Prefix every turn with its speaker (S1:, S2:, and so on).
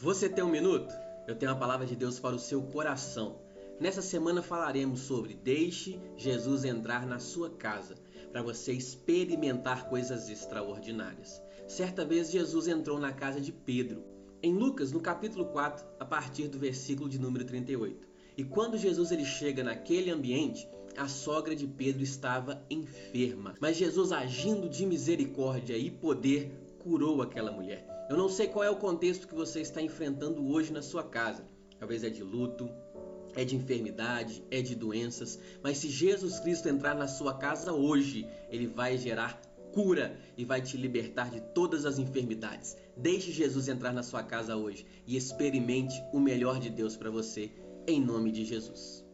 S1: Você tem um minuto? Eu tenho a palavra de Deus para o seu coração. Nessa semana falaremos sobre Deixe Jesus entrar na sua casa, para você experimentar coisas extraordinárias. Certa vez Jesus entrou na casa de Pedro. Em Lucas, no capítulo 4, a partir do versículo de número 38. E quando Jesus ele chega naquele ambiente, a sogra de Pedro estava enferma. Mas Jesus, agindo de misericórdia e poder, curou aquela mulher. Eu não sei qual é o contexto que você está enfrentando hoje na sua casa. Talvez é de luto, é de enfermidade, é de doenças, mas se Jesus Cristo entrar na sua casa hoje, ele vai gerar cura e vai te libertar de todas as enfermidades. Deixe Jesus entrar na sua casa hoje e experimente o melhor de Deus para você, em nome de Jesus.